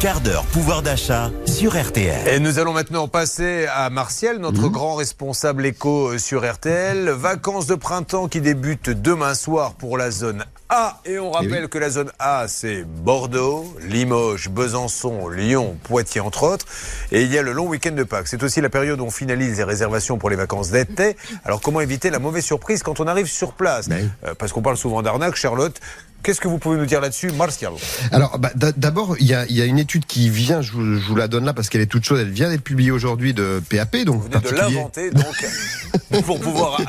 quart d'heure pouvoir d'achat sur RTL. Et nous allons maintenant passer à Martial, notre Mhm. grand responsable éco sur RTL. Vacances de printemps qui débutent demain soir pour la zone A. Et on rappelle que la zone A, c'est Bordeaux, Limoges, Besançon, Lyon, Poitiers, entre autres. Et il y a le long week-end de Pâques. C'est aussi la période où on finalise les réservations pour les vacances d'été. Alors comment éviter la mauvaise surprise quand on arrive sur place? Ben. Euh, Parce qu'on parle souvent d'arnaque, Charlotte. Qu'est-ce que vous pouvez nous dire là-dessus, Martial? Alors, bah, d'abord, il y a, il y a une étude qui vient, je vous, je vous la donne là parce qu'elle est toute chaude, elle vient d'être publiée aujourd'hui de PAP, donc Vous venez de l'inventer, donc, pour pouvoir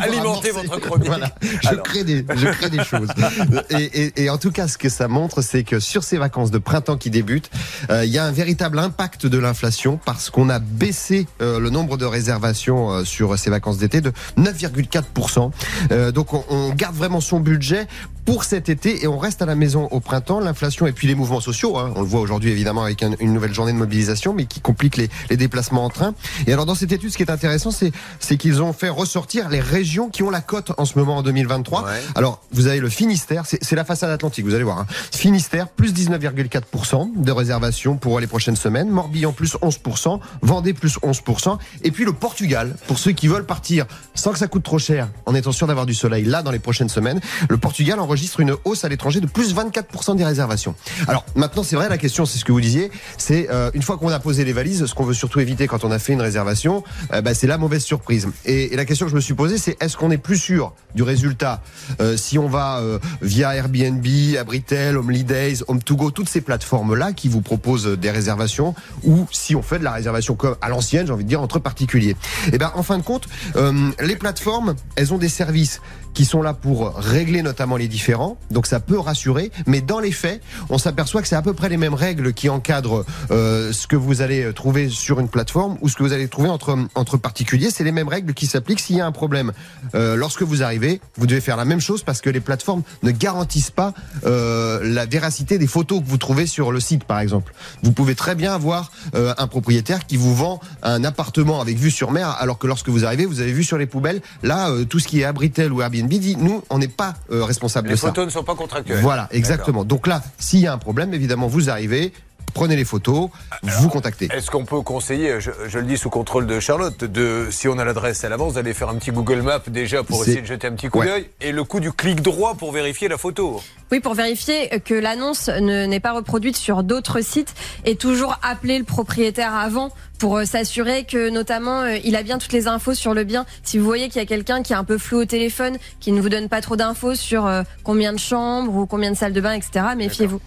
alimenter votre chronique. Voilà. Je crée des, je crée des choses. Et, et- et en tout cas, ce que ça montre, c'est que sur ces vacances de printemps qui débutent, euh, il y a un véritable impact de l'inflation parce qu'on a baissé euh, le nombre de réservations euh, sur ces vacances d'été de 9,4%. Euh, donc on, on garde vraiment son budget pour cet été et on reste à la maison au printemps. L'inflation et puis les mouvements sociaux, hein, on le voit aujourd'hui évidemment avec un- une nouvelle journée de mobilisation, mais qui complique les, les déplacements en train. Et alors dans cette étude, ce qui est intéressant, c'est c'est qu'ils ont fait ressortir les régions qui ont la cote en ce moment en 2023. Ouais. Alors vous avez le Finistère, c'est c'est la façade atlantique, vous allez voir. Hein. Finistère plus 19,4% de réservations pour les prochaines semaines. Morbihan plus 11%, Vendée plus 11%, et puis le Portugal pour ceux qui veulent partir sans que ça coûte trop cher, en étant sûr d'avoir du soleil là dans les prochaines semaines. Le Portugal enregistre une hausse à l'étranger de plus 24% des réservations. Alors maintenant c'est vrai la question, c'est ce que vous disiez, c'est euh, une fois qu'on a posé les valises, ce qu'on veut surtout éviter quand on a fait une réservation, euh, bah, c'est la mauvaise surprise. Et, et la question que je me suis posée, c'est est-ce qu'on est plus sûr du résultat euh, si on va euh, via Airbnb, Abritel, Holidays, Home2Go, toutes ces plateformes là qui vous proposent des réservations, ou si on fait de la réservation comme à l'ancienne, j'ai envie de dire entre particuliers? Et ben en fin de compte, euh, les plateformes, elles ont des services qui sont là pour régler notamment les différends, donc ça peut rassurer, mais dans les faits, on s'aperçoit que c'est à peu près les mêmes règles qui encadrent euh, ce que vous allez trouver sur une plateforme ou ce que vous allez trouver entre, entre particuliers, c'est les mêmes règles qui s'appliquent s'il y a un problème. Euh, lorsque vous arrivez, vous devez faire la même chose parce que les plateformes ne garantissent pas euh, la véracité des photos que vous trouvez sur le site, par exemple. Vous pouvez très bien avoir un propriétaire qui vous vend un appartement avec vue sur mer, alors que lorsque vous arrivez, vous avez vu sur les poubelles. Là, tout ce qui est Abritel ou Airbnb dit, nous, on n'est pas euh, responsable Les de ça. photos ne sont pas contractuelles. Voilà, exactement. Donc là, s'il y a un problème, évidemment, vous arrivez, prenez les photos, vous contactez. Est-ce qu'on peut conseiller, je, je le dis sous contrôle de Charlotte, de si on a l'adresse à l'avance, d'aller faire un petit Google Map déjà pour essayer de jeter un petit coup Ouais. d'œil et le coup du clic droit pour vérifier la photo. Oui, pour vérifier que l'annonce ne- n'est pas reproduite sur d'autres sites et toujours appeler le propriétaire avant pour euh, s'assurer que notamment euh, il a bien toutes les infos sur le bien. Si vous voyez qu'il y a quelqu'un qui est un peu flou au téléphone, qui ne vous donne pas trop d'infos sur euh, combien de chambres ou combien de salles de bain, etc., méfiez-vous.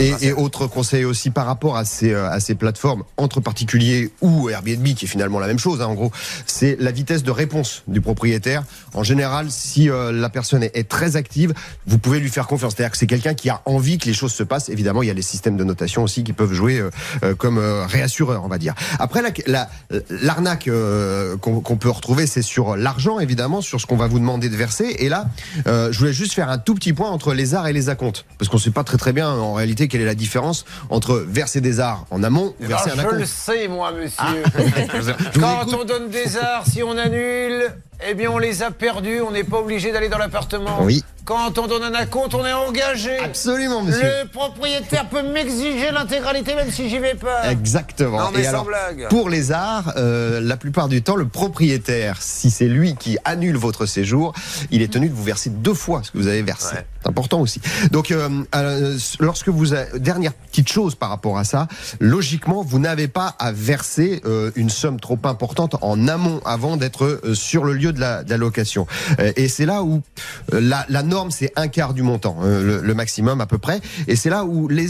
Et, et autre conseil aussi par rapport à ces, à ces plateformes entre particuliers ou Airbnb, qui est finalement la même chose, hein, en gros, c'est la vitesse de réponse du propriétaire. En général, si euh, la personne est, est très active, vous pouvez lui faire confiance. C'est-à-dire que c'est quelqu'un qui a envie que les choses se passent. Évidemment, il y a les systèmes de notation aussi qui peuvent jouer euh, comme euh, réassureur, on va dire. Après, la- la- l'arnaque euh, qu'on peut retrouver, c'est sur l'argent, évidemment, sur ce qu'on va vous demander de verser. Et là, euh, je voulais juste faire un tout petit point entre les arts et les acomptes, parce qu'on ne sait pas très très bien en réalité quelle est la différence entre verser des arts en amont ou Eh ben, verser un je le acompte. sais, moi, monsieur. Vous Quand on donne des arts, si on annule, eh bien, on les a perdus. On n'est pas obligé d'aller dans l'appartement. Oui. Quand on donne un acompte, on est engagé. Absolument, monsieur. Le propriétaire peut m'exiger l'intégralité même si j'y vais pas. Exactement. Non, mais Et sans alors, blague. pour les arts, euh, la plupart du temps, le propriétaire, si c'est lui qui annule votre séjour, il est tenu de vous verser deux fois ce que vous avez versé. Ouais. C'est important aussi. Donc, euh, euh, lorsque vous avez, dernière petite chose par rapport à ça, logiquement, vous n'avez pas à verser euh, une somme trop importante en amont avant d'être euh, sur le lieu de la, location. Euh, et c'est là où euh, la, norme, c'est un quart du montant, euh, le, maximum à peu près. Et c'est là où les,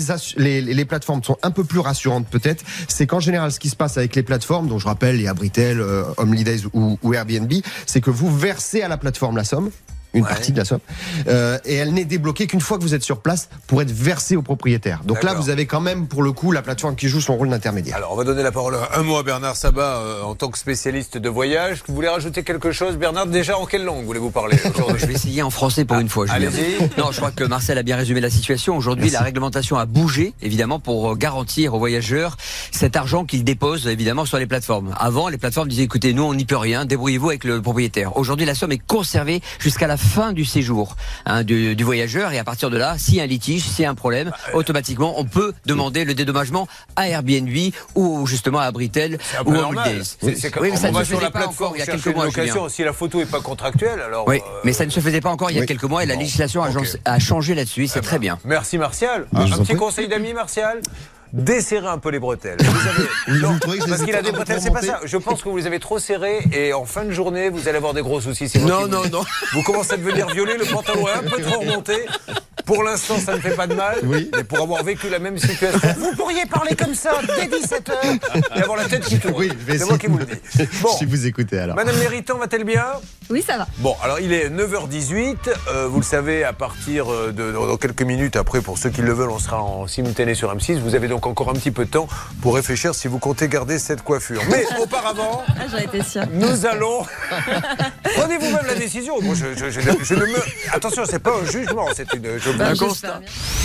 les, plateformes sont un peu plus rassurantes peut-être. C'est qu'en général, ce qui se passe avec les plateformes, dont je rappelle les Abritel, euh, Holidays ou, ou Airbnb, c'est que vous versez à la plateforme la somme une Ouais. partie de la somme, euh, et elle n'est débloquée qu'une fois que vous êtes sur place pour être versée au propriétaire. Donc là, vous avez quand même, pour le coup, la plateforme qui joue son rôle d'intermédiaire. Alors, on va donner la parole un mot à Bernard Sabat euh, en tant que spécialiste de voyage. Vous voulez rajouter quelque chose, Bernard Déjà, en quelle langue voulez-vous parler aujourd'hui Je vais essayer en français pour une fois. Allez-y. Non, je crois que Marcel a bien résumé la situation. Aujourd'hui, la réglementation a bougé, évidemment, pour euh, garantir aux voyageurs cet argent qu'ils déposent, évidemment, sur les plateformes. Avant, les plateformes disaient, écoutez, nous, on n'y peut rien, débrouillez-vous avec le propriétaire. Aujourd'hui, la somme est conservée jusqu'à la fin fin du séjour hein, du, du, voyageur. Et à partir de là, s'il y a un litige, s'il y a un problème, bah, euh, automatiquement, on peut demander le dédommagement à Airbnb ou justement à Britel ou à comme oui, mais ça ne se faisait pas encore il y a quelques mois. Si la photo n'est pas contractuelle, alors. Oui, mais ça ne se faisait pas encore il y a quelques mois et la législation a, changé là-dessus. C'est eh très ben, bien. Merci Martial. Ah, un petit conseil d'amis, Martial desserrer un peu les bretelles. Vous avez... parce qu'il a des bretelles, c'est pas ça. Je pense que vous les avez trop serrées et en fin de journée, vous allez avoir des gros soucis. Non, non, non. Vous commencez à devenir violet, le pantalon est un peu trop remonté. Pour l'instant, ça ne fait pas de mal. Oui. Mais pour avoir vécu la même situation, vous pourriez parler comme ça dès 17h et avoir la tête qui tourne. Oui, c'est moi qui vous le dis. Bon. Si vous écoutez alors. Madame Méritant, va-t-elle bien? Oui, ça va. Bon, alors il est 9h18. Euh, vous le savez, à partir de dans quelques minutes, après, pour ceux qui le veulent, on sera en simultané sur M6. Vous avez donc encore un petit peu de temps pour réfléchir si vous comptez garder cette coiffure. Mais auparavant, ah, été nous allons. Prenez vous-même la décision. Moi, je, je, je, ne me. Attention, c'est pas un jugement, c'est une. Je un constat.